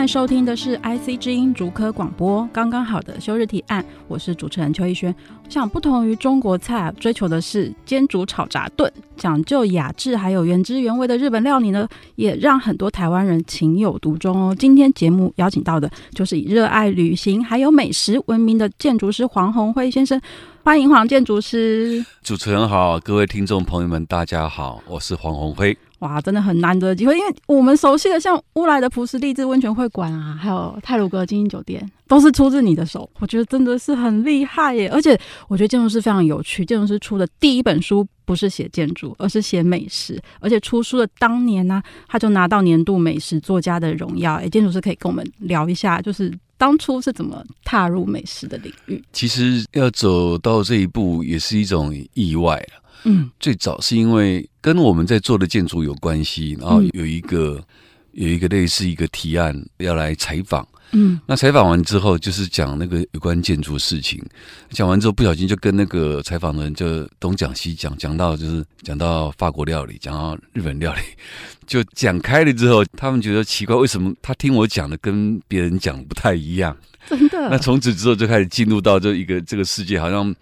在收听的是 IC 之音竹科广播，刚刚好的休日提案，我是主持人邱逸轩。我想不同于中国菜，追求的是煎煮炒炸炖，讲究雅致还有原汁原味的日本料理呢，也让很多台湾人情有独钟哦。今天节目邀请到的就是以热爱旅行还有美食闻名的建筑师黄宏辉先生，欢迎黄建筑师。主持人好，各位听众朋友们，大家好，我是黄宏辉。哇，真的很难得的机会，因为我们熟悉的像乌来的璞石丽致温泉会馆啊，还有泰鲁阁精英酒店，都是出自你的手，我觉得真的是很厉害耶！而且我觉得建筑师非常有趣，建筑师出的第一本书不是写建筑，而是写美食，而且出书的当年呢、他就拿到年度美食作家的荣耀。哎，建筑师可以跟我们聊一下，就是当初是怎么踏入美食的领域？其实要走到这一步，也是一种意外。嗯，最早是因为跟我们在做的建筑有关系，然后有一个、嗯、有一个类似一个提案要来采访，嗯，那采访完之后就是讲那个有关建筑事情，讲完之后不小心就跟那个采访的人就东讲西讲，讲到就是讲到法国料理，讲到日本料理，就讲开了之后，他们觉得奇怪，为什么他听我讲的跟别人讲的不太一样？真的？那从此之后就开始进入到这一个这个世界，好像。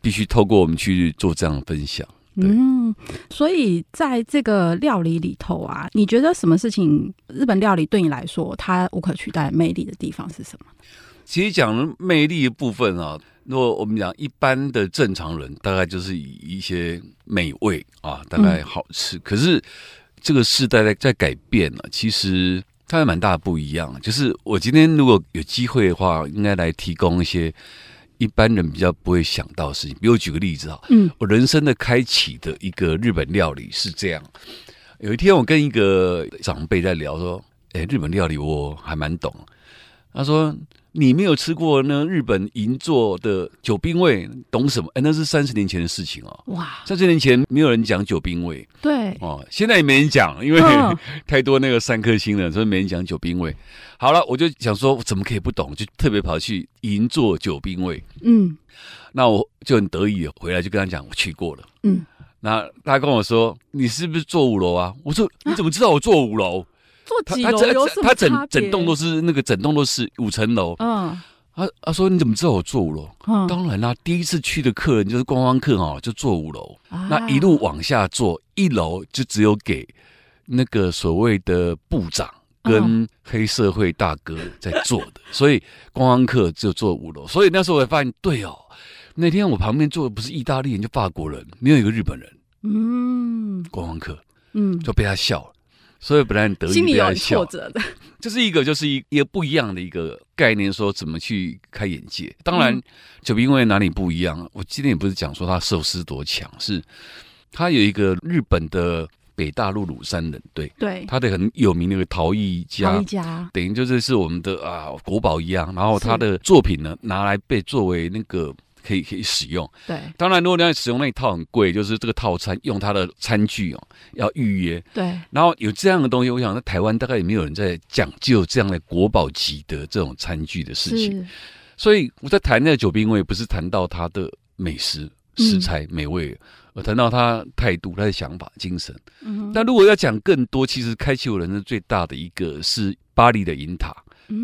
必须透过我们去做这样的分享。嗯，所以在这个料理里头啊，你觉得什么事情日本料理对你来说它无可取代魅力的地方是什么？其实讲魅力的部分啊，如果我们讲一般的正常人，大概就是以一些美味啊，大概好吃。嗯、可是这个时代在在改变了，其实它还蛮大的不一样。就是我今天如果有机会的话，应该来提供一些。一般人比较不会想到的事情，比如我举个例子啊，嗯，我人生的开启的一个日本料理是这样。有一天我跟一个长辈在聊，说：“哎，日本料理我还蛮懂。”他说。你没有吃过那日本银座的酒冰味，懂什么？哎，那是三十年前的事情哦。哇，三十年前没有人讲酒冰味。对。哦，现在也没人讲，因为、哦、太多那个三颗星了，所以没人讲酒冰味。好了，我就想说，我怎么可以不懂？就特别跑去银座酒冰味。嗯。那我就很得意，回来就跟他讲，我去过了。嗯。那他跟我说：“你是不是坐五楼啊？”我说：“你怎么知道我坐五楼？”啊他他整他整整栋都是那个整栋都是五层楼。嗯，他他说，你怎么知道我坐五楼？嗯，当然啦，第一次去的客人就是观光客哦，就坐五楼。啊，那一路往下坐，一楼就只有给那个所谓的部长跟黑社会大哥在坐的，嗯，所以观光客就坐五楼。所以那时候我也发现，对哦，那天我旁边坐的不是意大利人，就法国人，没有一个日本人。嗯，观光客，嗯，就被他笑了。所以本来很得意，心里有挫折的，这是一个就是一一个不一样的一个概念，说怎么去开眼界。当然，就因为哪里不一样？我今天也不是讲说他寿司多强，是他有一个日本的北大陆鲁山人，对对，他的很有名的一个陶艺家，陶艺家等于就是是我们的啊国宝一样。然后他的作品呢，拿来被作为那个。可以可以使用，对。当然，如果你要使用那一套很贵，就是这个套餐用它的餐具哦，要预约。对。然后有这样的东西，我想在台湾大概也没有人在讲究这样的国宝级的这种餐具的事情。所以我在谈那个酒冰，我也，不是谈到他的美食食材美味，而谈到他态度、他的想法、精神。嗯。那如果要讲更多，其实开启我人生最大的一个是巴黎的银塔，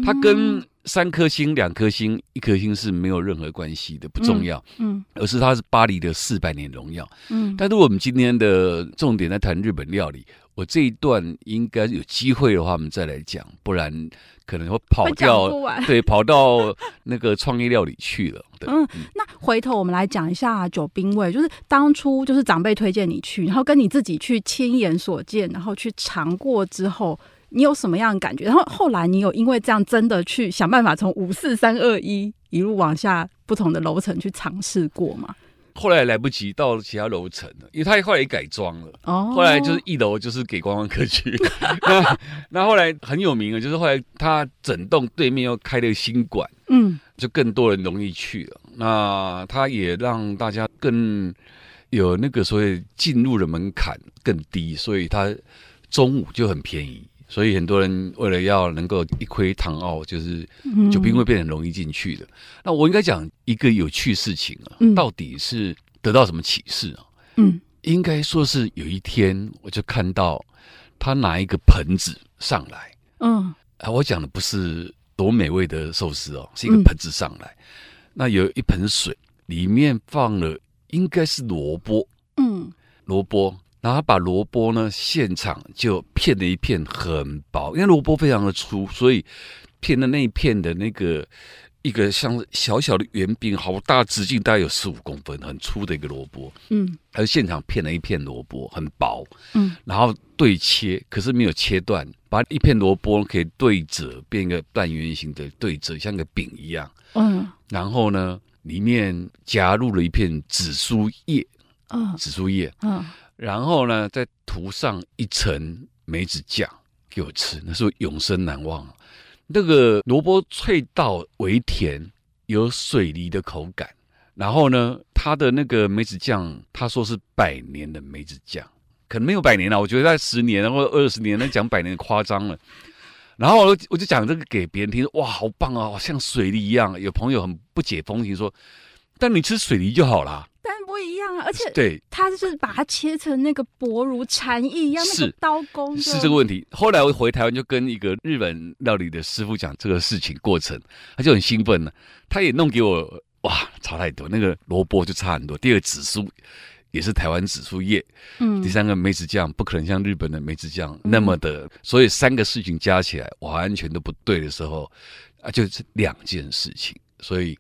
它跟。三颗星、两颗星、一颗星是没有任何关系的，不重要。嗯，嗯，而是它是巴黎的四百年荣耀。嗯，但如果我们今天的重点在谈日本料理，我这一段应该有机会的话，我们再来讲，不然可能会跑掉。对，跑到那个创意料理去了。对，嗯，那回头我们来讲一下酒冰味，就是当初就是长辈推荐你去，然后跟你自己去亲眼所见，然后去尝过之后。你有什么样的感觉？然后后来你有因为这样真的去想办法从五四三二一一路往下不同的楼层去尝试过吗？后来来不及到其他楼层了，因为他后来也改装了。哦，后来就是一楼就是给观光客去。那 那后来很有名的，就是后来他整栋对面又开了新馆，嗯，就更多人容易去了。那他也让大家更有那个所谓进入的门槛更低，所以他中午就很便宜。所以很多人为了要能够一窥唐奥，就是酒槟会变得很容易进去的。嗯、那我应该讲一个有趣事情啊，嗯、到底是得到什么启示啊？嗯，应该说是有一天我就看到他拿一个盆子上来，嗯，啊，我讲的不是多美味的寿司哦，是一个盆子上来，嗯、那有一盆水，里面放了应该是萝卜，嗯，萝卜。然后他把萝卜呢，现场就片了一片很薄，因为萝卜非常的粗，所以片的那一片的那个一个像小小的圆饼，好大，直径大概有十五公分，很粗的一个萝卜。嗯，他就现场片了一片萝卜，很薄。嗯，然后对切，可是没有切断，把一片萝卜可以对折，变一个半圆形的对折，像个饼一样。嗯，然后呢，里面加入了一片紫苏叶。嗯，紫苏叶。嗯。然后呢，再涂上一层梅子酱给我吃，那是永生难忘。那个萝卜脆到微甜，有水梨的口感。然后呢，它的那个梅子酱，他说是百年的梅子酱，可能没有百年了，我觉得在十年或二十年，那讲百年夸张了。然后我我就讲这个给别人听，哇，好棒啊，像水梨一样。有朋友很不解风情说，但你吃水梨就好了。不一样啊，而且对，他就是把它切成那个薄如蝉翼一样，那个刀工是这个问题。后来我回台湾就跟一个日本料理的师傅讲这个事情过程，他就很兴奋了，他也弄给我，哇，差太多，那个萝卜就差很多。第二个紫苏也是台湾紫苏叶，嗯，第三个梅子酱不可能像日本的梅子酱那么的，嗯、所以三个事情加起来完全都不对的时候啊，就是两件事情，所以。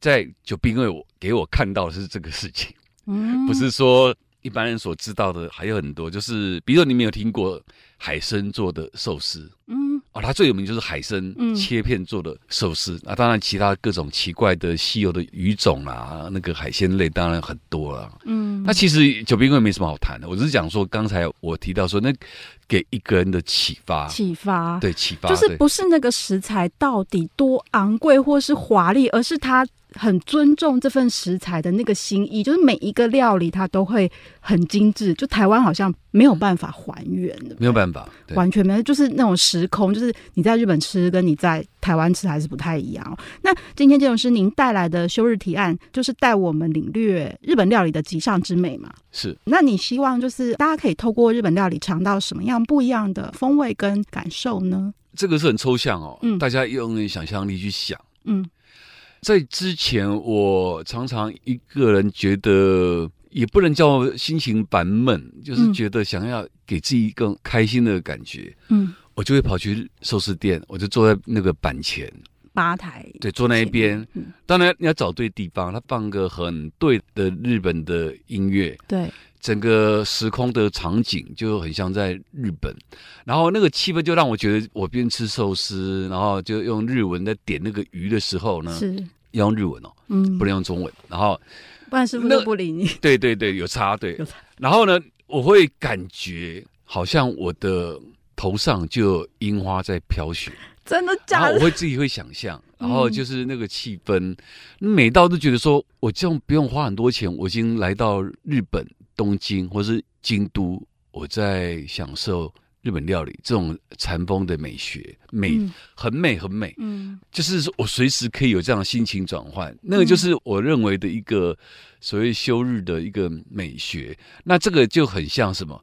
在酒槟会，我给我看到的是这个事情，嗯，不是说一般人所知道的还有很多，就是比如说你没有听过海参做的寿司，嗯，哦，它最有名就是海参切片做的寿司，嗯、啊，当然其他各种奇怪的稀有的鱼种啊，那个海鲜类当然很多了，嗯，那其实酒槟会没什么好谈的，我只是讲说刚才我提到说那给一个人的启发，启发，对，启发，就是不是那个食材到底多昂贵或是华丽，而是它。很尊重这份食材的那个心意，就是每一个料理它都会很精致，就台湾好像没有办法还原的，没有办法，完全没有，就是那种时空，就是你在日本吃跟你在台湾吃还是不太一样。那今天这种是您带来的休日提案，就是带我们领略日本料理的极上之美嘛？是。那你希望就是大家可以透过日本料理尝到什么样不一样的风味跟感受呢？这个是很抽象哦，嗯，大家用想象力去想，嗯。在之前，我常常一个人觉得也不能叫心情烦闷，就是觉得想要给自己一个开心的感觉。嗯，我就会跑去寿司店，我就坐在那个板前吧台，对，坐那一边。嗯，当然你要找对地方，他放个很对的日本的音乐，对。整个时空的场景就很像在日本，然后那个气氛就让我觉得，我边吃寿司，然后就用日文在点那个鱼的时候呢，是要用日文哦，嗯，不能用中文，然后不然师傅都不理你。对对对，有差对，有差。然后呢，我会感觉好像我的头上就有樱花在飘雪，真的假的？我会自己会想象，然后就是那个气氛，每到都觉得说我这样不用花很多钱，我已经来到日本。东京或是京都，我在享受日本料理这种禅风的美学，美、嗯、很美很美，嗯，就是我随时可以有这样的心情转换，那个就是我认为的一个所谓休日的一个美学。那这个就很像什么？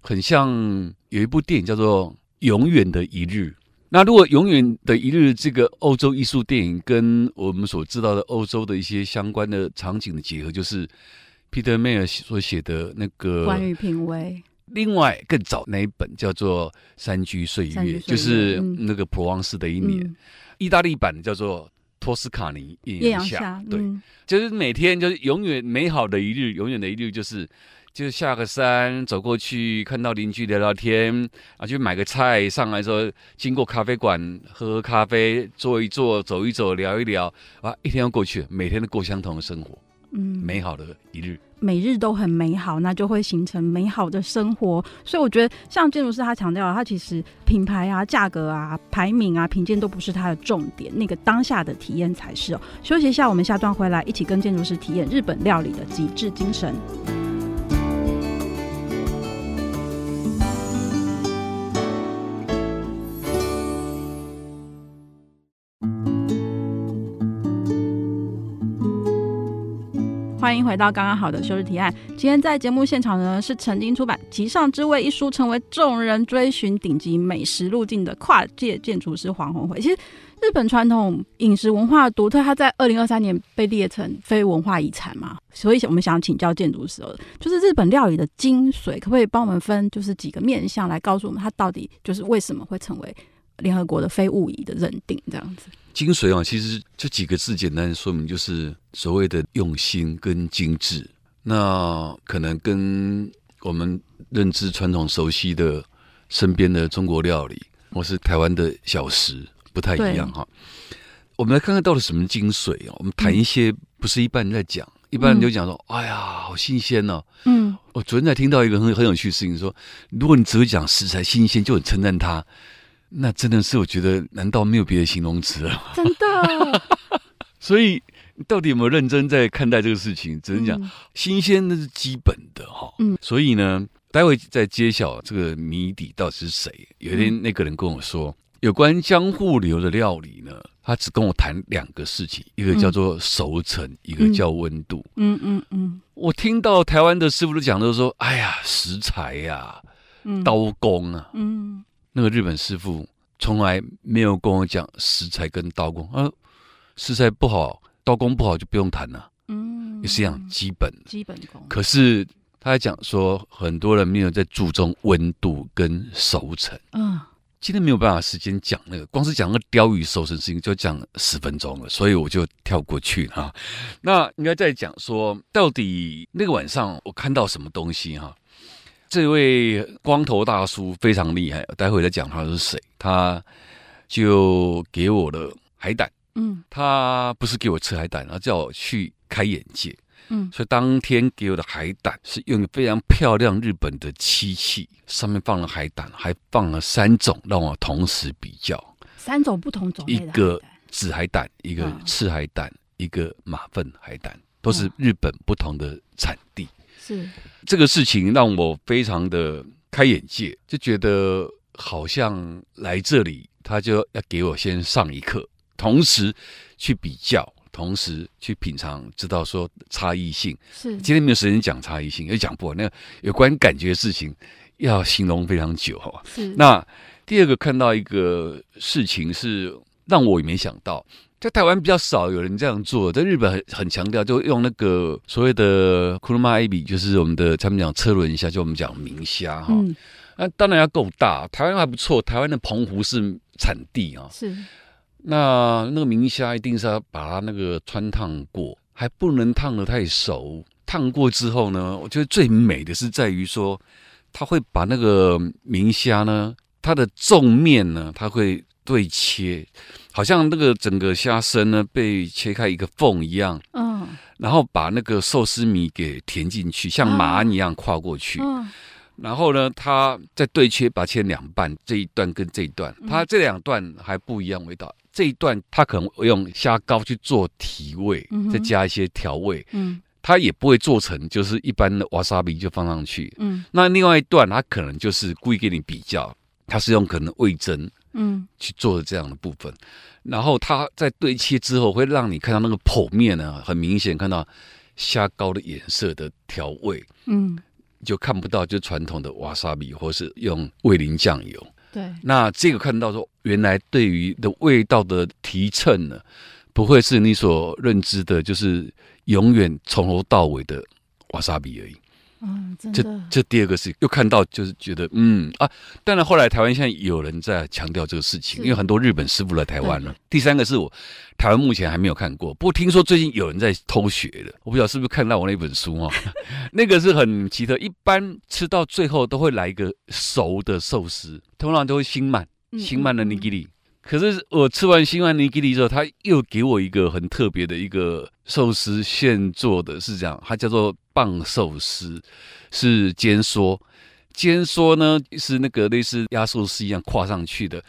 很像有一部电影叫做《永远的一日》。那如果《永远的一日》这个欧洲艺术电影跟我们所知道的欧洲的一些相关的场景的结合，就是。Peter Mayer 所写的那个关于品味，另外更早那一本叫做《山居岁月》，就是那个普旺斯的一年。意大利版叫做《托斯卡尼艳阳下》，对，就是每天就是永远美好的一日，永远的一日就是就下个山走过去，看到邻居聊聊天啊，去买个菜上来之后，经过咖啡馆喝喝咖啡，坐一坐，走一走，聊一聊啊，一天要过去了，每天都过相同的生活。嗯，美好的一日。每日都很美好，那就会形成美好的生活。所以我觉得，像建筑师他强调，他其实品牌啊、价格啊、排名啊、评鉴都不是他的重点，那个当下的体验才是哦。休息一下，我们下段回来一起跟建筑师体验日本料理的极致精神。欢迎回到刚刚好的休日提案。今天在节目现场呢，是曾经出版《极上之味》一书，成为众人追寻顶级美食路径的跨界建筑师黄宏辉。其实，日本传统饮食文化独特，它在二零二三年被列成非文化遗产嘛。所以，我们想请教建筑师，就是日本料理的精髓，可不可以帮我们分，就是几个面向来告诉我们，它到底就是为什么会成为联合国的非物遗的认定这样子？精髓啊，其实这几个字简单说明，就是所谓的用心跟精致。那可能跟我们认知传统熟悉的身边的中国料理，或是台湾的小食不太一样哈。我们来看看到底什么精髓啊？我们谈一些不是一般人在讲，一般人就讲说：“嗯、哎呀，好新鲜哦。”嗯，我昨天才听到一个很很有趣的事情，说如果你只会讲食材新鲜，就很称赞它。那真的是，我觉得，难道没有别的形容词了？真的。所以，到底有没有认真在看待这个事情？只能讲、嗯、新鲜，那是基本的哈。嗯。所以呢，待会再揭晓这个谜底到底是谁。有一天，那个人跟我说，嗯、有关江户流的料理呢，他只跟我谈两个事情，一个叫做熟成，嗯、一个叫温度。嗯嗯嗯。我听到台湾的师傅都讲，都说：“哎呀，食材呀、刀工啊。”嗯。那个日本师傅从来没有跟我讲食材跟刀工，啊，食材不好，刀工不好就不用谈了，嗯，也是一样基本基本功。可是他还讲说，很多人没有在注重温度跟熟成，嗯，今天没有办法时间讲那个，光是讲那个鲷鱼熟成事情就讲十分钟了，所以我就跳过去哈。那应该再讲说，到底那个晚上我看到什么东西哈？这位光头大叔非常厉害，待会再讲他是谁。他就给我的海胆，嗯，他不是给我吃海胆，他叫我去开眼界，嗯，所以当天给我的海胆是用非常漂亮日本的漆器，上面放了海胆，还放了三种，让我同时比较。三种不同种类的，一个紫海胆，一个赤海胆，一个马粪海胆，都是日本不同的产地。是这个事情让我非常的开眼界，就觉得好像来这里，他就要给我先上一课，同时去比较，同时去品尝，知道说差异性。是今天没有时间讲差异性，也讲不完。那个有关感觉的事情要形容非常久哈。是那第二个看到一个事情是让我也没想到。在台湾比较少有人这样做，在日本很很强调，就用那个所谓的库鲁马艾比，就是我们的他们讲车轮虾，就我们讲明虾哈。那、嗯、当然要够大，台湾还不错，台湾的澎湖是产地啊。是。那那个明虾一定是要把它那个穿烫过，还不能烫的太熟。烫过之后呢，我觉得最美的是在于说，它会把那个明虾呢，它的纵面呢，它会对切。好像那个整个虾身呢被切开一个缝一样，嗯，然后把那个寿司米给填进去，像马鞍一样跨过去，嗯，然后呢，它再对切，把它切两半，这一段跟这一段，它这两段还不一样味道，这一段它可能用虾膏去做提味，再加一些调味，嗯，它也不会做成就是一般的瓦萨比就放上去，嗯，那另外一段它可能就是故意给你比较，它是用可能味噌。嗯，去做的这样的部分，然后它在对切之后，会让你看到那个剖面呢，很明显看到虾膏的颜色的调味，嗯，就看不到就传统的瓦萨比或是用味淋酱油。对，那这个看到说，原来对于的味道的提称呢，不会是你所认知的，就是永远从头到尾的瓦萨比而已。嗯，真的。这这第二个是又看到，就是觉得嗯啊，当然后来台湾现在有人在强调这个事情，因为很多日本师傅来台湾了。第三个是我台湾目前还没有看过，不过听说最近有人在偷学的，我不知道是不是看到我那本书哦。那个是很奇特，一般吃到最后都会来一个熟的寿司，通常都会新满新满的尼基里。可是我吃完新万尼基利之后，他又给我一个很特别的一个寿司现做的，是这样，它叫做棒寿司，是煎缩。煎缩呢是那个类似压寿司一样跨上去的。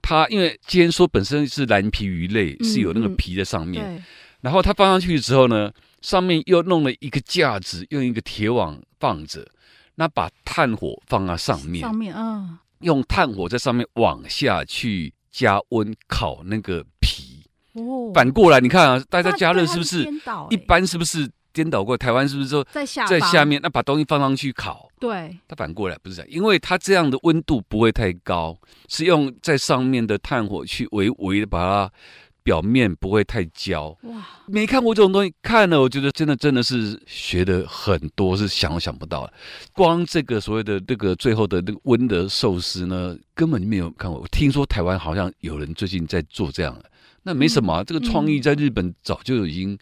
它因为煎缩本身是蓝皮鱼类，嗯、是有那个皮在上面。嗯、然后它放上去之后呢，上面又弄了一个架子，用一个铁网放着。那把炭火放在上面，上面啊，用炭火在上面往下去加温烤那个皮。哦，反过来你看啊，大家加热是不是？一般是不是颠倒过？台湾是不是说在下在下面？那把东西放上去烤。对，它反过来不是这样，因为它这样的温度不会太高，是用在上面的炭火去微微的把它。表面不会太焦哇！没看过这种东西，看了我觉得真的真的是学的很多，是想都想不到。光这个所谓的这个最后的那个温的寿司呢，根本就没有看过。我听说台湾好像有人最近在做这样的，那没什么、啊，嗯、这个创意在日本早就已经。嗯、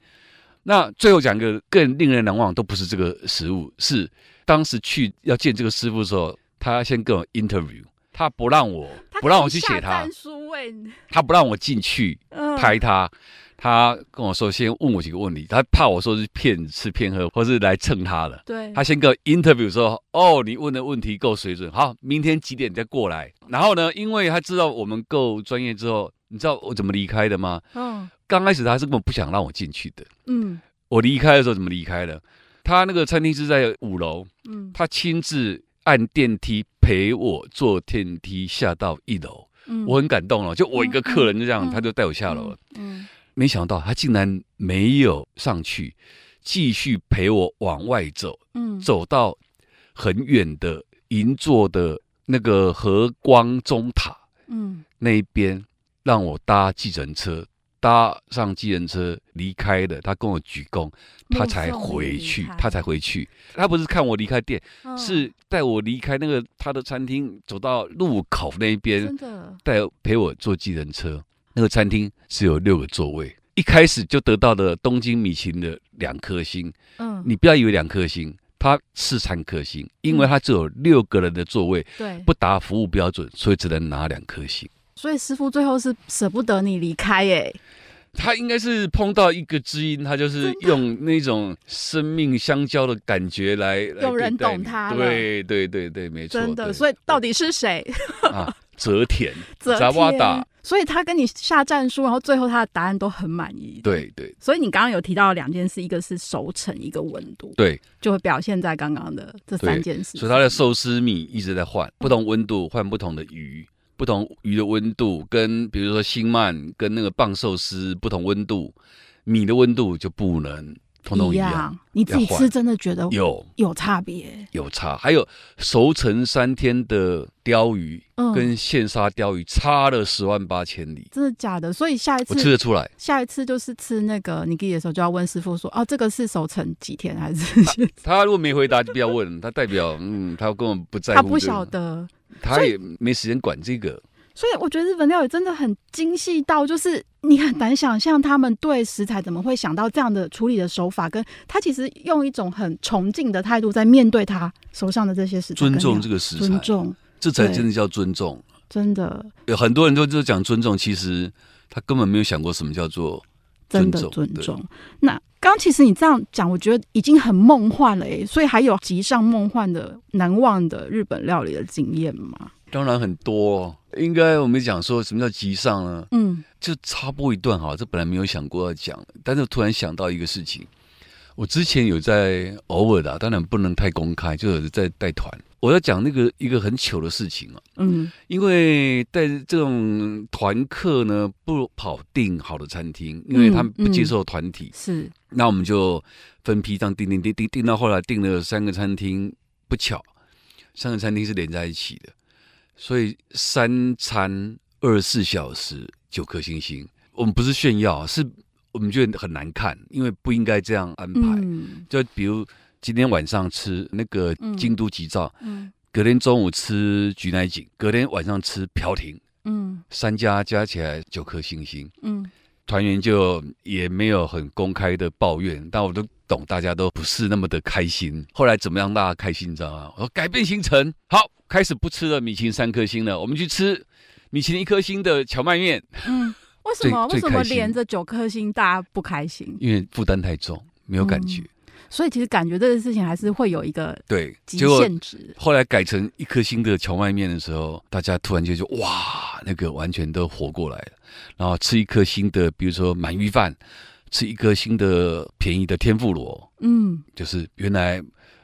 那最后讲一个更令人难忘，都不是这个食物，是当时去要见这个师傅的时候，他先跟我 interview。他不让我，不让我去写他，他不让我进去拍他，嗯、他跟我说先问我几个问题，他怕我说是骗吃骗喝，或是来蹭他的。对，他先跟我 interview 说，哦，你问的问题够水准，好，明天几点再过来。然后呢，因为他知道我们够专业之后，你知道我怎么离开的吗？嗯，刚开始他是根本不想让我进去的。嗯，我离开的时候怎么离开的？他那个餐厅是在五楼，嗯，他亲自。按电梯陪我坐电梯下到一楼，嗯、我很感动了。就我一个客人就这样，嗯、他就带我下楼了。嗯，嗯没想到他竟然没有上去，继续陪我往外走。嗯，走到很远的银座的那个和光中塔，嗯，那一边让我搭计程车。搭上计程车离开的，他跟我鞠躬，他才回去，他才回去。他不是看我离开店，嗯、是带我离开那个他的餐厅，走到路口那边，的带陪我坐计人车。那个餐厅是有六个座位，一开始就得到了东京米其林的两颗星。嗯，你不要以为两颗星，它是三颗星，因为它只有六个人的座位，对、嗯，不达服务标准，所以只能拿两颗星。所以师傅最后是舍不得你离开耶。他应该是碰到一个知音，他就是用那种生命相交的感觉来，有人懂他。对对对对，没错。真的，所以到底是谁？啊，泽田，泽瓦达。所以他跟你下战书，然后最后他的答案都很满意。对对。所以你刚刚有提到两件事，一个是熟成，一个温度。对，就会表现在刚刚的这三件事。所以他的寿司米一直在换，不同温度换不同的鱼。不同鱼的温度，跟比如说新鳗跟那个棒寿司不同温度，米的温度就不能通通一样。你自己吃真的觉得有有差别？有差。还有熟成三天的鲷鱼，跟现杀鲷鱼差了十万八千里。真的假的？所以下一次我吃得出来。下一次就是吃那个尼基利的时候，就要问师傅说：“哦，这个是熟成几天还是？”他，他如果没回答，就不要问。他代表嗯，他根本不在乎。他不晓得。他也没时间管这个，所以我觉得日本料理真的很精细到，就是你很难想象他们对食材怎么会想到这样的处理的手法，跟他其实用一种很崇敬的态度在面对他手上的这些食材，尊重这个食材，尊重，这才真的叫尊重。真的有很多人都就讲尊重，其实他根本没有想过什么叫做尊重。真的尊重。那刚其实你这样讲，我觉得已经很梦幻了诶，所以还有极上梦幻的、难忘的日本料理的经验吗？当然很多，应该我们讲说什么叫极上呢？嗯，就插播一段哈，这本来没有想过要讲，但是突然想到一个事情，我之前有在偶尔的，当然不能太公开，就是在带团，我要讲那个一个很糗的事情啊，嗯，因为带这种团客呢，不跑订好的餐厅，因为他们不接受团体，是、嗯，那我们就分批这样订订订订订到后来订了三个餐厅，不巧，三个餐厅是连在一起的。所以三餐二十四小时九颗星星，我们不是炫耀，是我们觉得很难看，因为不应该这样安排。嗯、就比如今天晚上吃那个京都吉兆，嗯嗯、隔天中午吃菊乃井，隔天晚上吃飘亭，嗯，三家加起来九颗星星。嗯，团员就也没有很公开的抱怨，但我都懂，大家都不是那么的开心。后来怎么样大家开心，你知道吗？我说改变行程，好。开始不吃了米其林三颗星了，我们去吃米其林一颗星的荞麦面。嗯，为什么为什么连着九颗星大家不开心？因为负担太重，没有感觉。嗯所以其实感觉这个事情还是会有一个对极限值。后来改成一颗星的荞麦面的时候，大家突然间就哇，那个完全都活过来了。然后吃一颗星的，比如说鳗鱼饭，吃一颗星的便宜的天妇罗，嗯，就是原来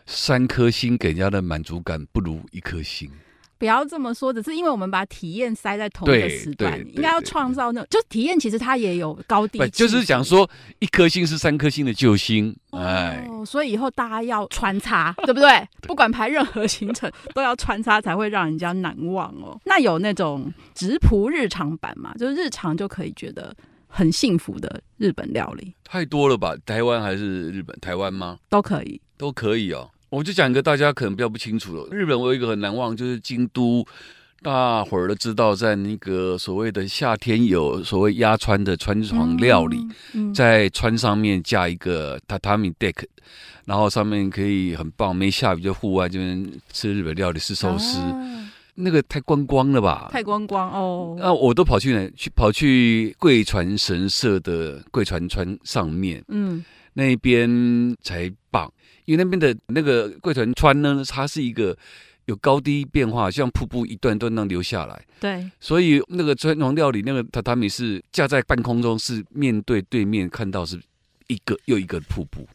三颗星给人家的满足感不如一颗星。不要这么说，只是因为我们把体验塞在同一个时段，应该要创造那种，就体验其实它也有高低。就是讲说一颗星是三颗星的救星，哎，哦，所以以后大家要穿插，对不 对？不管排任何行程，都要穿插才会让人家难忘哦。那有那种直朴日常版嘛？就是日常就可以觉得很幸福的日本料理，太多了吧？台湾还是日本？台湾吗？都可以，都可以哦。我就讲一个大家可能比较不清楚的，日本我有一个很难忘，就是京都，大伙儿都知道，在那个所谓的夏天有所谓压川的川床料理，嗯嗯、在川上面架一个榻榻米 deck，然后上面可以很棒，没下雨就户外这边吃日本料理吃寿司，啊、那个太观光了吧？太观光哦。那我都跑去哪？去跑去贵船神社的贵船川上面，嗯，那边才棒。因为那边的那个贵船川呢，它是一个有高低变化，像瀑布一段段那流下来。对，所以那个川床料理那个榻榻米是架在半空中，是面对对面看到是一个又一个瀑布。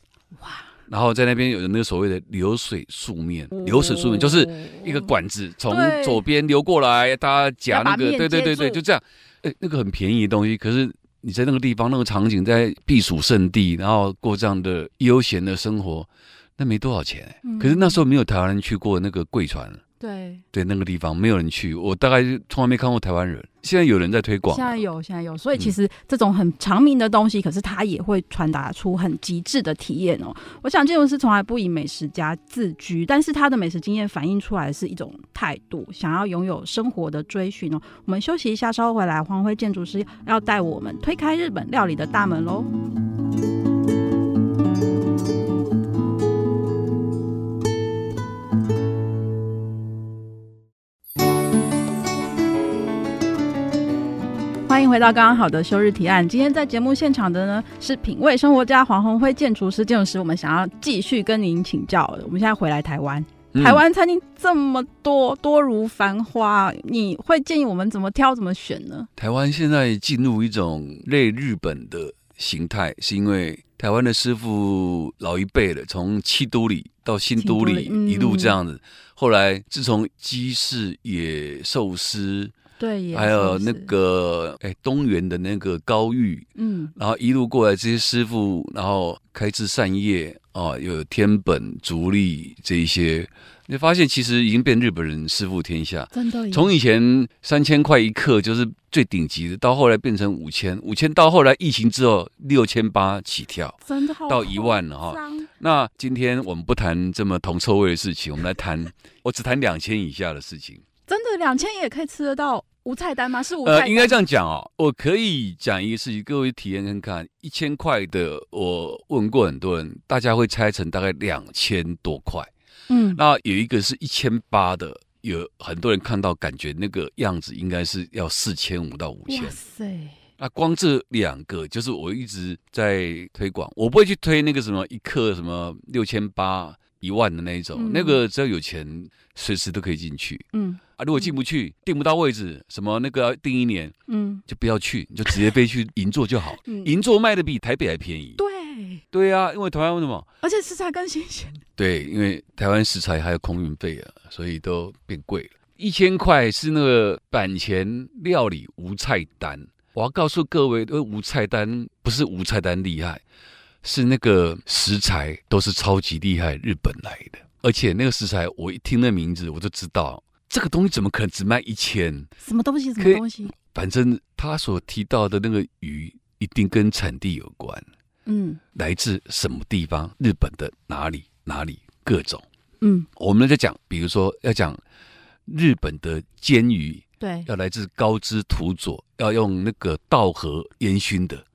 哇！然后在那边有那个所谓的流水素面，哦、流水素面就是一个管子从左边流过来，对大家夹那个，对对对对，就这样。哎，那个很便宜的东西，可是你在那个地方那个场景，在避暑胜地，然后过这样的悠闲的生活。那没多少钱，欸，嗯、可是那时候没有台湾人去过那个贵船，对对，那个地方没有人去，我大概从来没看过台湾人。现在有人在推广，现在有，现在有，所以其实这种很长明的东西，嗯、可是它也会传达出很极致的体验哦。我想建筑师从来不以美食家自居，但是他的美食经验反映出来的是一种态度，想要拥有生活的追寻哦。我们休息一下，稍后回来，黄辉建筑师要带我们推开日本料理的大门喽。回到刚刚好的休日提案。今天在节目现场的呢是品味生活家黄鸿辉建筑师。建筑师，我们想要继续跟您请教。我们现在回来台湾，台湾餐厅这么多，多如繁花，你会建议我们怎么挑、怎么选呢？台湾现在进入一种类日本的形态，是因为台湾的师傅老一辈的，从七都里到新都里一路这样子。嗯、后来自从鸡市野寿司。对，还有那个哎，东园的那个高玉，嗯，然后一路过来这些师傅，然后开枝散叶啊，有天本、足利这一些，你发现其实已经变日本人师傅天下，真的。从以前三千块一克就是最顶级的，到后来变成五千，五千到后来疫情之后六千八起跳，真的好到一万了哈。那今天我们不谈这么铜臭味的事情，我们来谈，我只谈两千以下的事情。真的两千也可以吃得到。无菜单吗？是无菜单。呃，应该这样讲哦。我可以讲一个事情，各位体验看看。一千块的，我问过很多人，大家会拆成大概两千多块。嗯，那有一个是一千八的，有很多人看到感觉那个样子应该是要四千五到五千。哇塞！那光这两个，就是我一直在推广。我不会去推那个什么一克什么六千八一万的那一种，嗯、那个只要有钱，随时都可以进去。嗯啊。如果进不去，订不到位置，什么那个要订一年，嗯，就不要去，你就直接飞去银座就好。银座卖的比台北还便宜。对，对啊，因为台湾为什么？而且食材更新鲜。对，因为台湾食材还有空运费啊，所以都变贵了。一千块是那个板前料理无菜单。我要告诉各位，无菜单不是无菜单厉害，是那个食材都是超级厉害，日本来的。而且那个食材，我一听那名字，我就知道。这个东西怎么可能只卖一千？什么东西？什么东西？反正他所提到的那个鱼一定跟产地有关。嗯，来自什么地方？日本的哪里？哪里？各种。嗯，我们在讲，比如说要讲日本的煎鱼，对，要来自高知土佐，要用那个稻荷烟熏的，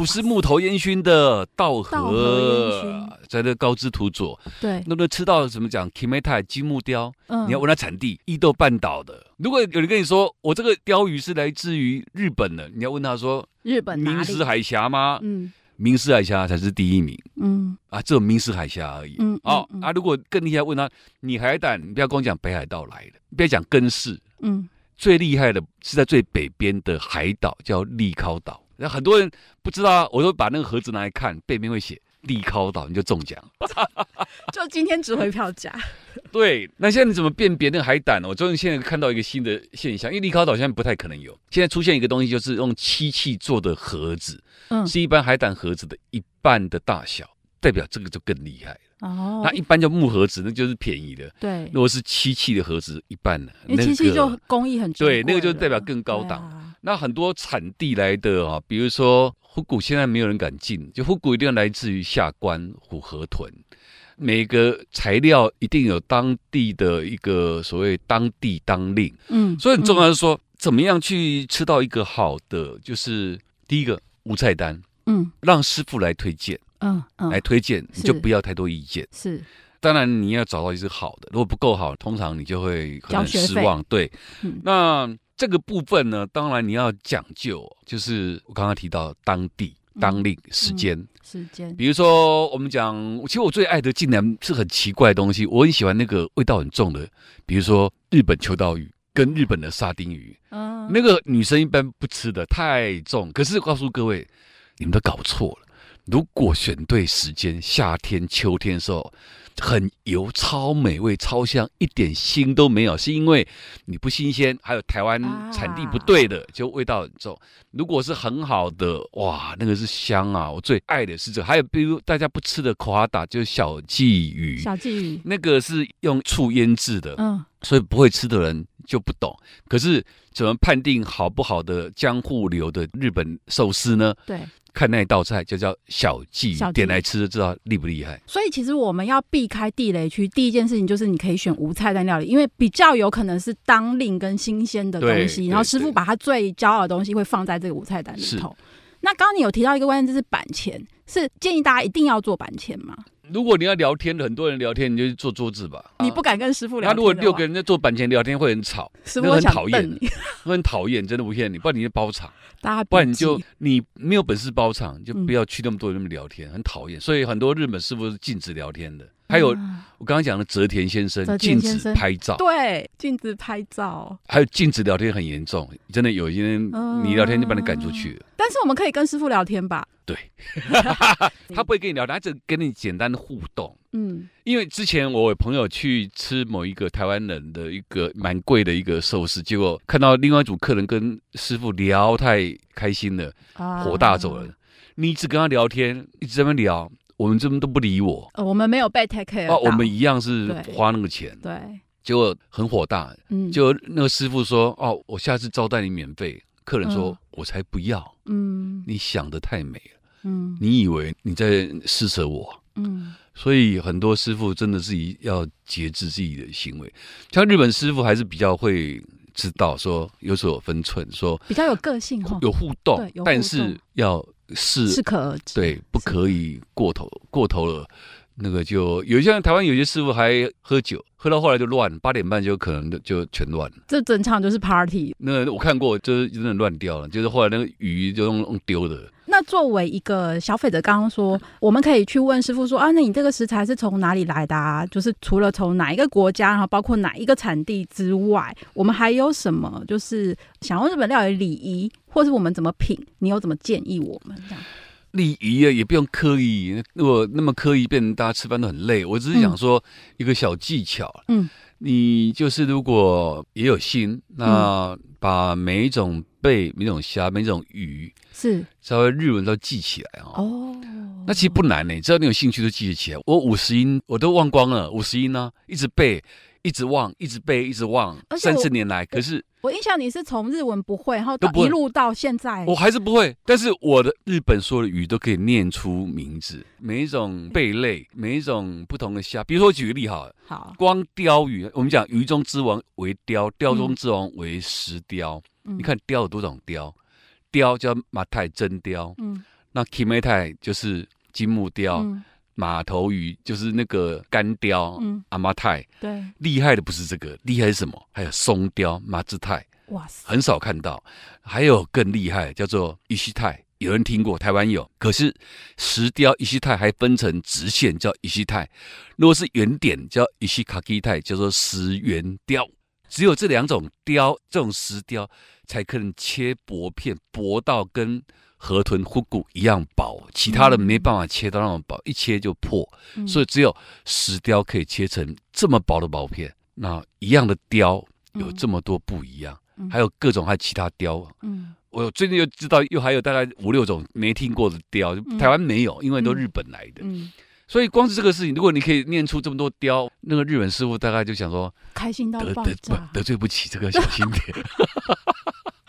不是木头烟熏的稻稻荷，在那高知土佐。对，那么吃到怎么讲？Kimetai 金木雕，嗯，你要问他产地，伊豆半岛的。如果有人跟你说我这个鲷鱼是来自于日本的，你要问他说日本明石海峡吗？嗯。明石海峡才是第一名，嗯啊，只有明石海峡而已，嗯，哦，啊，如果更厉害，问他，你海胆，你不要跟我讲北海道来的，你不要讲根室，嗯，最厉害的是在最北边的海岛叫利尻岛，那很多人不知道啊，我都把那个盒子拿来看，背面会写利考岛，你就中奖，就今天值回票价。对，那现在你怎么辨别那个海胆呢？我终于现在看到一个新的现象，因为利考岛现在不太可能有，现在出现一个东西，就是用漆器做的盒子。嗯，是一般海胆盒子的一半的大小，代表这个就更厉害了。哦，那一般叫木盒子，那就是便宜的。对，如果是漆器的盒子，一半呢，因为漆器就工艺很对，那个就代表更高档。啊、那很多产地来的啊，比如说虎骨，现在没有人敢进，就虎骨一定要来自于下关、虎河豚，每个材料一定有当地的一个所谓当地当令。嗯，所以很重要是说，嗯、怎么样去吃到一个好的，就是第一个。无菜单，嗯，让师傅来推荐，嗯，嗯，来推荐，你就不要太多意见。是，当然你要找到一只好的，如果不够好，通常你就会很失望。对，嗯、那这个部分呢，当然你要讲究，就是我刚刚提到当地当令时间、嗯嗯、时间。比如说我们讲，其实我最爱的竟然是很奇怪的东西，我很喜欢那个味道很重的，比如说日本秋刀鱼。跟日本的沙丁鱼，嗯，那个女生一般不吃的太重。可是告诉各位，你们都搞错了。如果选对时间，夏天、秋天的时候，很油、超美味、超香，一点腥都没有，是因为你不新鲜，还有台湾产地不对的，就味道很重。如果是很好的，哇，那个是香啊！我最爱的是这个。还有比如大家不吃的口哈达，就是小鲫鱼，小鲫鱼那个是用醋腌制的，嗯，所以不会吃的人。就不懂，可是怎么判定好不好的江户流的日本寿司呢？对，看那道菜就叫小鲫，小鲫点来吃就知道厉不厉害。所以其实我们要避开地雷区，第一件事情就是你可以选无菜单料理，因为比较有可能是当令跟新鲜的东西，然后师傅把他最骄傲的东西会放在这个无菜单里头。那刚刚你有提到一个关键，就是板前，是建议大家一定要做板前吗？如果你要聊天，很多人聊天，你就去坐桌子吧。你不敢跟师傅聊天。他如果六个人在坐板前聊天，会很吵，师傅很讨厌，会很讨厌，真的不骗你。不然你就包场，不然你就你没有本事包场，就不要去那么多人那么聊天，很讨厌。所以很多日本师傅是禁止聊天的。还有我刚刚讲的泽田先生，禁止拍照，对，禁止拍照，还有禁止聊天，很严重，真的有一天你聊天就把你赶出去了。但是我们可以跟师傅聊天吧？对，他不会跟你聊，他只跟你简单的互动。嗯，因为之前我有朋友去吃某一个台湾人的一个蛮贵的一个寿司，结果看到另外一组客人跟师傅聊太开心了，火大走了。你一直跟他聊天，一直在那边聊。我们这边都不理我，呃、我们没有被 take care。哦，我们一样是花那个钱，对，结果很火大。嗯，就那个师傅说：“哦，我下次招待你免费。”客人说：“嗯、我才不要。”嗯，你想的太美了。嗯，你以为你在施舍我？嗯，所以很多师傅真的是要节制自己的行为。像日本师傅还是比较会知道说有所分寸，说比较有个性，有互动，对，有互动，但是要。是适可而止，对，不可以过头，过头了，那个就有些台湾有些师傅还喝酒，喝到后来就乱，八点半就可能就全乱了。这整场就是 party。那我看过，就是真的乱掉了，就是后来那个鱼就用用丢的。那作为一个消费者，刚刚说我们可以去问师傅说啊，那你这个食材是从哪里来的啊？就是除了从哪一个国家，然后包括哪一个产地之外，我们还有什么？就是想问日本料理礼仪，或是我们怎么品？你有怎么建议我们这样？礼仪啊，也不用刻意，如果那么刻意，变成大家吃饭都很累。我只是想说一个小技巧，嗯，你就是如果也有心，那把每一种贝、每种虾、每种鱼。是稍微日文都记起来哦，哦，那其实不难呢，只要你有兴趣都记得起来。我五十音我都忘光了，五十音呢，一直背，一直忘，一直背，一直忘，三十年来。可是我印象你是从日文不会，然后一路到现在，我还是不会。但是我的日本所有的鱼都可以念出名字，每一种贝类，每一种不同的虾。比如说我举个例哈，好，光鯛鱼，我们讲鱼中之王为鯛，鯛中之王为石鯛。嗯、你看鯛有多种鲷，鲷叫马太真鯛，嗯，那 kimetai 就是金木雕，马、嗯、头鱼就是那个干雕，嗯，阿妈泰。对，厉害的不是这个，厉害是什么？还有松雕，马兹泰，哇塞，很少看到。还有更厉害，叫做伊西泰，有人听过？台湾有。可是石雕伊西泰还分成直线，叫伊西泰；如果是圆点，叫伊西卡基泰，叫做石圆雕。只有这两种雕，这种石雕才可能切薄片，薄到跟河豚虎骨一样薄，其他的没办法切到那么薄，一切就破。嗯、所以只有石雕可以切成这么薄的薄片。那一样的雕有这么多不一样，嗯、还有各种还有其他雕。嗯，我最近又知道又还有大概五六种没听过的雕，台湾没有，因为都日本来的。嗯。嗯所以光是这个事情，如果你可以念出这么多雕，那个日本师傅大概就想说，开心到爆炸，得得得罪不起这个小心点。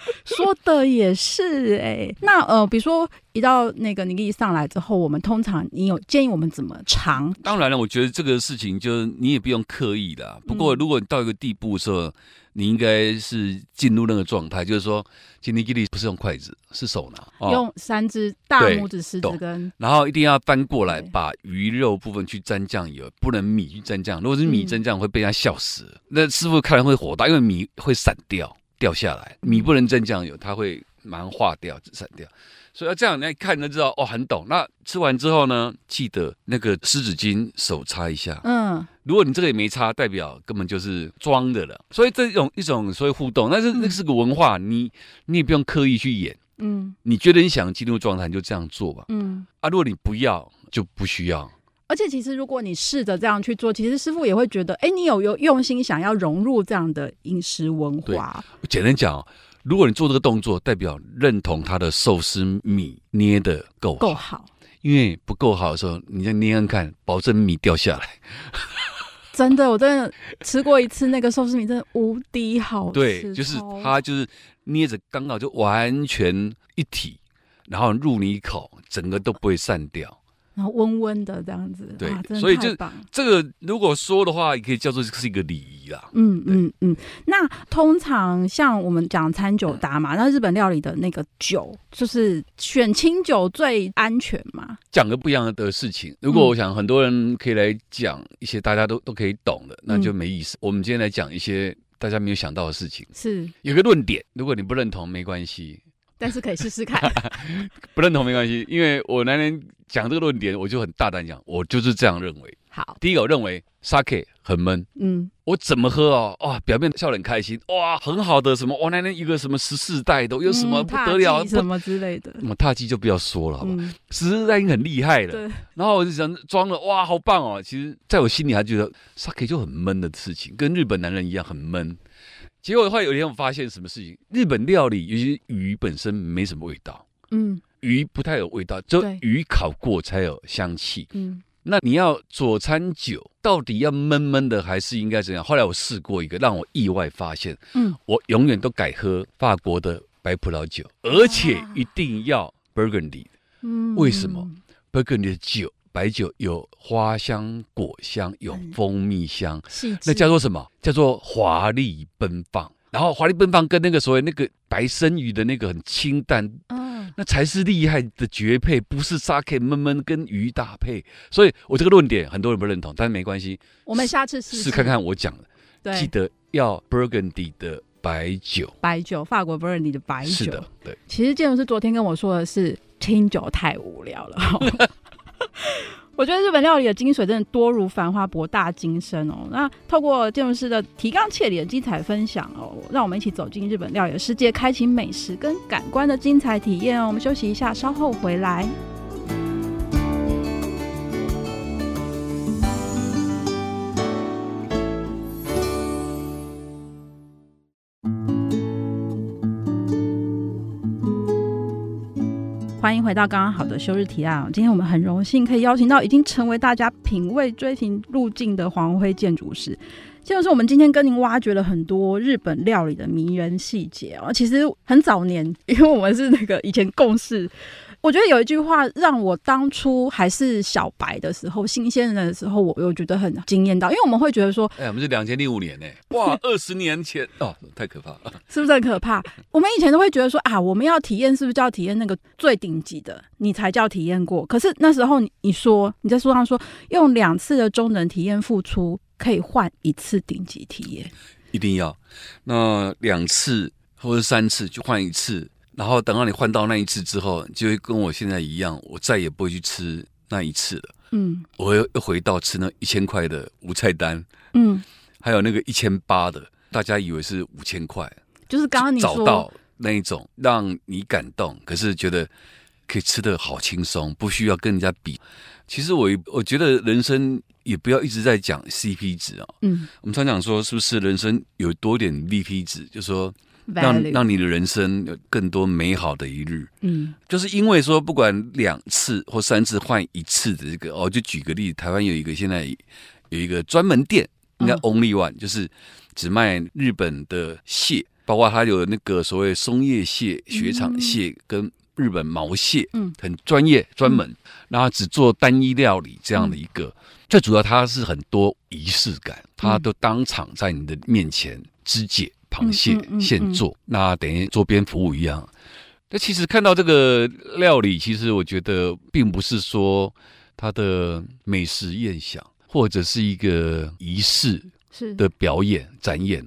说的也是哎、欸，那呃，比如说一到那个你一上来之后，我们通常你有建议我们怎么尝？当然了，我觉得这个事情就是你也不用刻意的。不过如果你到一个地步的时候，你应该是进入那个状态，就是说，今天吉利不是用筷子，是手拿，哦、用三只大拇指、食指跟，然后一定要翻过来，把鱼肉部分去沾酱油，不能米去沾酱。如果是米沾酱，会被人家笑死。嗯、那师傅看来会火大，因为米会散掉。掉下来，米不能蒸酱油，它会马上化掉、散掉。所以要这样来看，就知道哦，很懂。那吃完之后呢，记得那个湿纸巾手擦一下。嗯，如果你这个也没擦，代表根本就是装的了。所以这种一种所谓互动，但是那是个文化，你你也不用刻意去演。嗯，你觉得你想进入状态，你就这样做吧。嗯，啊，如果你不要，就不需要。而且其实，如果你试着这样去做，其实师傅也会觉得，哎，你有有用心想要融入这样的饮食文化。简单讲，如果你做这个动作，代表认同他的寿司米捏的够够好。因为不够好的时候，你再捏捏看，保证米掉下来。真的，我真的吃过一次那个寿司米，真的无敌好吃。对，就是它就是捏着刚好就完全一体，然后入你口，整个都不会散掉。然后温温的这样子，对，所以就这个如果说的话，也可以叫做是一个礼仪啦。嗯嗯嗯。那通常像我们讲餐酒搭嘛，那日本料理的那个酒，就是选清酒最安全嘛？讲个不一样的事情。如果我想很多人可以来讲一些大家都都可以懂的，那就没意思。我们今天来讲一些大家没有想到的事情。是有个论点，如果你不认同没关系。但是可以试试看，不认同没关系，因为我那天讲这个论点，我就很大胆讲，我就是这样认为。好，第一个我认为 Sake 很闷，嗯，我怎么喝哦，哇，表面笑得很开心，哇，很好的什么，我那天一个什么十四代都有什么不得了，什么之类的，什么踏迹就不要说了，好吧，十四代已经很厉害了。对，然后我就想装了，哇，好棒哦。其实在我心里还觉得 Sake 就很闷的事情，跟日本男人一样很闷。结果的话，有一天我发现什么事情？日本料理，尤其鱼本身没什么味道，嗯，鱼不太有味道，只有鱼烤过才有香气，嗯。那你要佐餐酒，到底要闷闷的还是应该怎样？后来我试过一个，让我意外发现，嗯，我永远都改喝法国的白葡萄酒，而且一定要 Burgundy，嗯，为什么？Burgundy 的酒。白酒有花香、果香，有蜂蜜香，嗯、那叫做什么？叫做华丽奔放。然后华丽奔放跟那个所谓那个白生鱼的那个很清淡，嗯，那才是厉害的绝配，不是 Sake 闷闷跟鱼搭配。所以我这个论点很多人不认同，但是没关系，我们下次试试看看我讲的。记得要 Burgundy 的白酒，白酒，法国 Burgundy 的白酒。是的，对。其实建筑师昨天跟我说的是，清酒太无聊了。我觉得日本料理的精髓真的多如繁花，博大精深哦。那透过建筑师的提纲挈领的精彩分享哦，让我们一起走进日本料理的世界，开启美食跟感官的精彩体验哦。我们休息一下，稍后回来。欢迎回到刚刚好的休日提案。今天我们很荣幸可以邀请到已经成为大家品味追寻路径的黄辉建筑师。建筑师，我们今天跟您挖掘了很多日本料理的迷人细节哦。其实很早年，因为我们是那个以前共事，我觉得有一句话让我当初还是小白的时候，新鲜人的时候，我我觉得很惊艳到，因为我们会觉得说，哎，我们是两千零五年呢，哇，二十年前哦，太可怕了，是不是很可怕？我们以前都会觉得说啊，我们要体验，是不是就要体验那个最顶级的，你才叫体验过？可是那时候你你说你在书上说，用两次的中等体验付出，可以换一次顶级体验，一定要那两次或者三次就换一次。然后等到你换到那一次之后，就会跟我现在一样，我再也不会去吃那一次了。嗯，我又又回到吃那一千块的无菜单。嗯，还有那个一千八的，大家以为是五千块，就是刚刚你说找到那一种让你感动，可是觉得可以吃的好轻松，不需要跟人家比。其实我我觉得人生也不要一直在讲 CP 值啊。嗯，我们常讲说，是不是人生有多点 VP 值，就是说。让让你的人生有更多美好的一日，嗯，就是因为说不管两次或三次换一次的这个哦，就举个例子，台湾有一个现在有一个专门店，应该 Only One，就是只卖日本的蟹，包括它有那个所谓松叶蟹、雪场蟹跟日本毛蟹，嗯，很专业专门，然后只做单一料理这样的一个，最主要它是很多仪式感，它都当场在你的面前肢解。螃蟹现做，那等于桌边服务一样。那其实看到这个料理，其实我觉得并不是说它的美食宴享，或者是一个仪式的表演展演，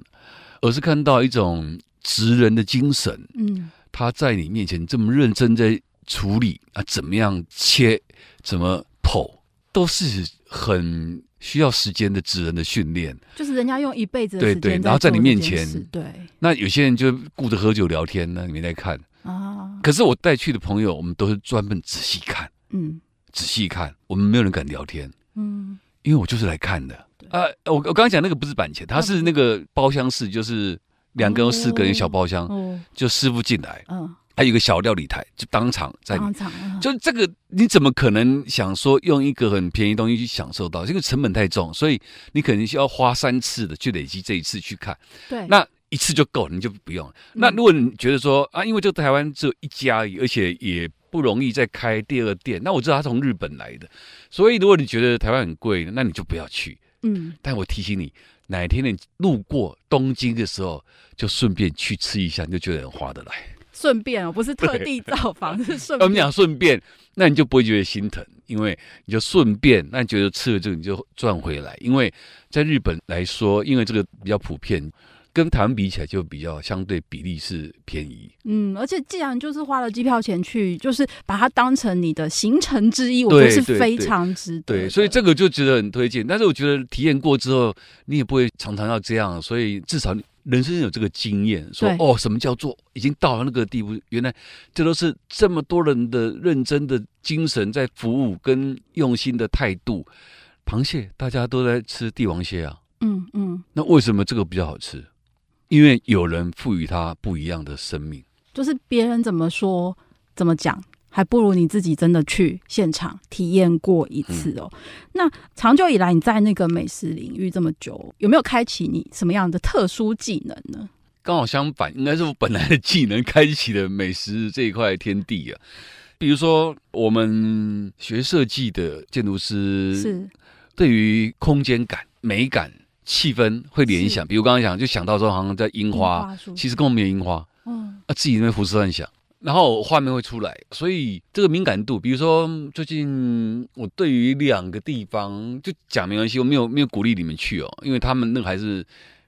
而是看到一种职人的精神。嗯，他在你面前这么认真在处理啊，怎么样切，怎么剖，都是很。需要时间的职人的训练，就是人家用一辈子的时间，对对，然后在你面前，对。那有些人就顾着喝酒聊天呢，你没在看。啊。可是我带去的朋友，我们都是专门仔细看，嗯，仔细看，我们没有人敢聊天，嗯，因为我就是来看的。啊，我我刚刚讲那个不是板前，他是那个包厢式，就是两个人、四个人小包厢，就师傅进来，嗯。还有一个小料理台，就当场在，当场就这个，你怎么可能想说用一个很便宜东西去享受到？这个成本太重，所以你可能需要花三次的去累积这一次去看。对，那一次就够，你就不用。那如果你觉得说啊，因为这个台湾只有一家而已，而且也不容易再开第二店，那我知道他从日本来的，所以如果你觉得台湾很贵，那你就不要去。嗯，但我提醒你，哪天你路过东京的时候，就顺便去吃一下，你就觉得很划得来。顺便哦，不是特地造访，是顺便。我们讲顺便，那你就不会觉得心疼，因为你就顺便，那你觉得吃了这个你就赚回来。因为在日本来说，因为这个比较普遍，跟台湾比起来就比较相对比例是便宜。嗯，而且既然就是花了机票钱去，就是把它当成你的行程之一，我觉得是非常值得对。对，所以这个就值得很推荐。但是我觉得体验过之后，你也不会常常要这样，所以至少你。人生有这个经验，说哦，什么叫做已经到了那个地步？原来这都是这么多人的认真的精神在服务跟用心的态度。螃蟹大家都在吃帝王蟹啊，嗯嗯，那为什么这个比较好吃？因为有人赋予它不一样的生命，就是别人怎么说怎么讲。还不如你自己真的去现场体验过一次哦。嗯、那长久以来你在那个美食领域这么久，有没有开启你什么样的特殊技能呢？刚好相反，应该是我本来的技能开启了美食这一块天地啊。比如说，我们学设计的建筑师是对于空间感、美感、气氛会联想。比如刚刚讲，就想到说好像在樱花，其实根本没有樱花，嗯，啊，自己那边胡思乱想。然后画面会出来，所以这个敏感度，比如说最近我对于两个地方就讲没关系，我没有没有鼓励你们去哦，因为他们那个还是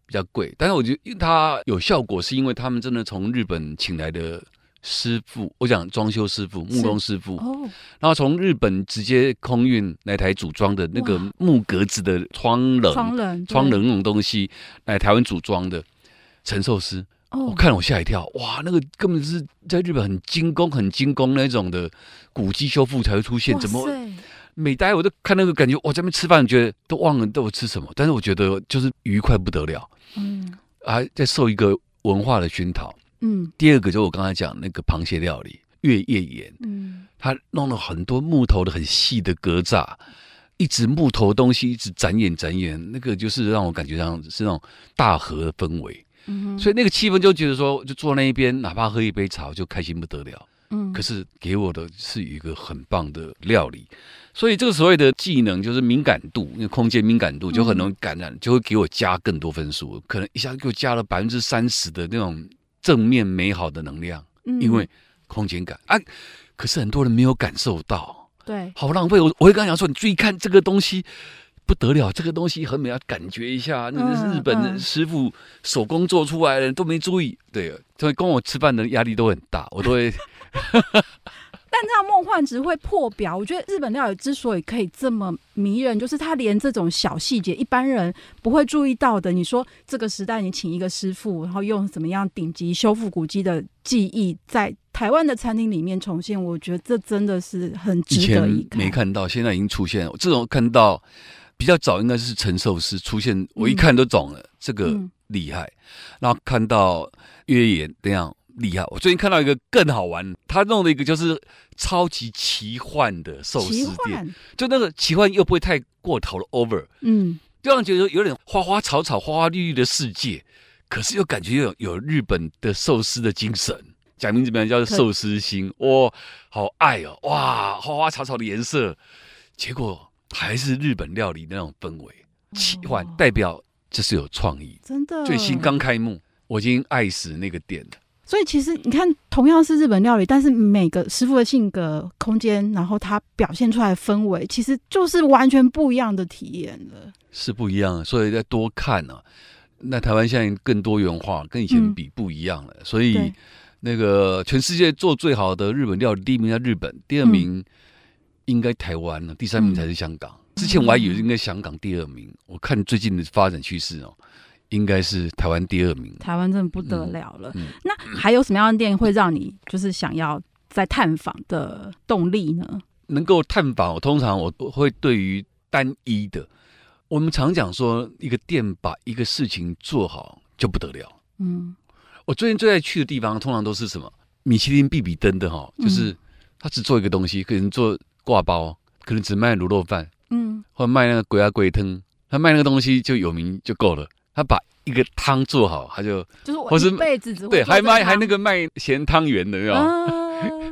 比较贵。但是我觉得它有效果，是因为他们真的从日本请来的师傅，我讲装修师傅、木工师傅，哦，然后从日本直接空运来台组装的那个木格子的窗棱、窗棱、窗棱那种东西来台湾组装的陈寿司。我看了我吓一跳，哇，那个根本是在日本很精工、很精工那种的古迹修复才会出现。怎么每待我都看那个感觉，我在那边吃饭，觉得都忘了都有吃什么，但是我觉得就是愉快不得了。嗯，还在受一个文化的熏陶。嗯，第二个就我刚才讲那个螃蟹料理月夜盐，嗯，他弄了很多木头的很细的格栅，一直木头东西一直展演展演，那个就是让我感觉上是那种大河的氛围。嗯，所以那个气氛就觉得说，就坐那一边，哪怕喝一杯茶，就开心不得了。嗯，可是给我的是一个很棒的料理，所以这个所谓的技能就是敏感度，因为空间敏感度就很容易感染，就会给我加更多分数，可能一下给我加了百分之三十的那种正面美好的能量，因为空间感啊。可是很多人没有感受到，对，好浪费。我我会跟他讲说，你注意看这个东西。不得了，这个东西很美，要感觉一下。那个是日本的师傅手工做出来的，都没注意。对，所以跟我吃饭的压力都很大，我都会。但这样梦幻值会破表。我觉得日本料理之所以可以这么迷人，就是他连这种小细节，一般人不会注意到的。你说这个时代，你请一个师傅，然后用怎么样顶级修复古迹的技艺，在台湾的餐厅里面重现，我觉得这真的是很值得一看。没看到，现在已经出现了。这种看到。比较早应该是陈寿司出现，我一看都懂了，嗯、这个厉害。嗯、然后看到月野那样厉害，我最近看到一个更好玩，他弄了一个就是超级奇幻的寿司店，就那个奇幻又不会太过头了，over，嗯，就让人觉得有点花花草草、花花绿绿的世界，可是又感觉有有日本的寿司的精神。讲名字名叫做寿司心，哇、哦，好爱哦，哇，花花草草的颜色，结果。还是日本料理那种氛围，奇幻代表这是有创意，真的。最新刚开幕，我已经爱死那个店了。所以其实你看，同样是日本料理，但是每个师傅的性格、空间，然后他表现出来的氛围，其实就是完全不一样的体验了。是不一样的，所以再多看呢、啊。那台湾现在更多元化，跟以前比不一样了。嗯、所以那个全世界做最好的日本料理，第一名在日本，第二名。嗯应该台湾了，第三名才是香港。嗯、之前我还以为应该香港第二名，嗯、我看最近的发展趋势哦，应该是台湾第二名。台湾真的不得了了。嗯嗯、那还有什么样的店会让你就是想要再探访的动力呢？能够探访，我通常我会对于单一的，我们常讲说一个店把一个事情做好就不得了。嗯，我最近最爱去的地方，通常都是什么米其林必比登的哈，就是他只做一个东西，可能做。挂包可能只卖卤肉饭，嗯，或者卖那个鬼啊鬼汤，他卖那个东西就有名就够了。他把一个汤做好，他就就是我一辈子只对，还卖还那个卖咸汤圆的，有没有？啊、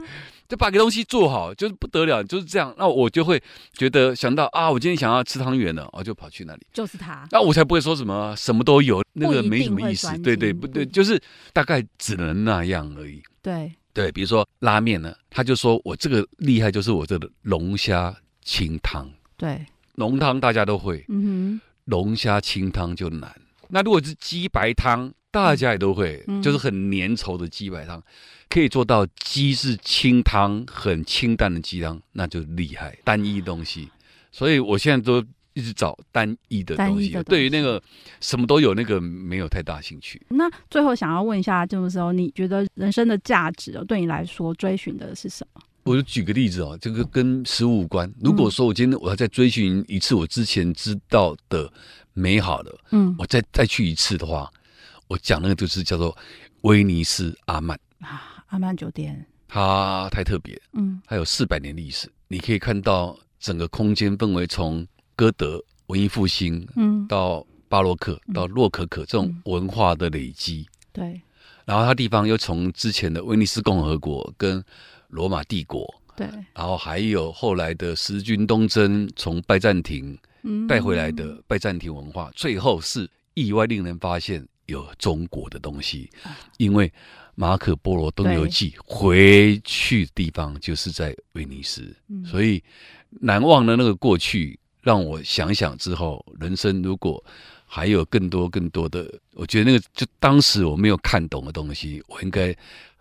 就把个东西做好，就是不得了，就是这样。那我就会觉得想到啊，我今天想要吃汤圆了，我就跑去那里，就是他。那我才不会说什么什么都有，那个没什么意思。对对不对，就是大概只能那样而已。对。对，比如说拉面呢，他就说我这个厉害，就是我这个龙虾清汤。对，浓汤大家都会，嗯哼，龙虾清汤就难。那如果是鸡白汤，大家也都会，嗯、就是很粘稠的鸡白汤，可以做到鸡是清汤，很清淡的鸡汤，那就厉害。单一东西，所以我现在都。一直找单一的东西，对于那个什么都有那个没有太大兴趣。那最后想要问一下，就是说你觉得人生的价值对你来说追寻的是什么？我就举个例子哦，这个跟食物无关。如果说我今天我要再追寻一次我之前知道的美好的，嗯，我再再去一次的话，我讲那个就是叫做威尼斯阿曼啊，阿曼酒店，它太特别，嗯，它有四百年历史，你可以看到整个空间氛围从。歌德文艺复兴，嗯，到巴洛克，嗯、到洛可可这种文化的累积，嗯、对。然后它地方又从之前的威尼斯共和国跟罗马帝国，对。然后还有后来的十字军东征，从拜占庭带回来的拜占庭文化，嗯、最后是意外令人发现有中国的东西，啊、因为马可波罗东游记回去的地方就是在威尼斯，所以难忘的那个过去。让我想想之后，人生如果还有更多更多的，我觉得那个就当时我没有看懂的东西，我应该。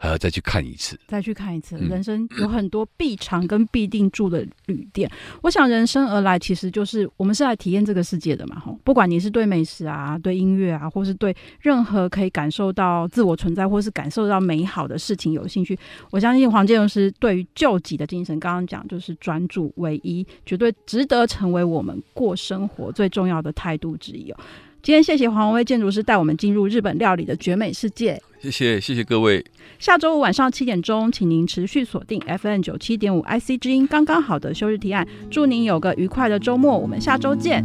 还要再去看一次，再去看一次。人生有很多必尝跟必定住的旅店。嗯、我想人生而来，其实就是我们是来体验这个世界的嘛。吼，不管你是对美食啊、对音乐啊，或是对任何可以感受到自我存在，或是感受到美好的事情有兴趣，我相信黄建荣师对于救己的精神，刚刚讲就是专注唯一，绝对值得成为我们过生活最重要的态度之一哦。今天谢谢黄鸿薇建筑师带我们进入日本料理的绝美世界。谢谢谢谢各位。下周五晚上七点钟，请您持续锁定 FM 九七点五 IC 之音，刚刚好的休日提案。祝您有个愉快的周末，我们下周见。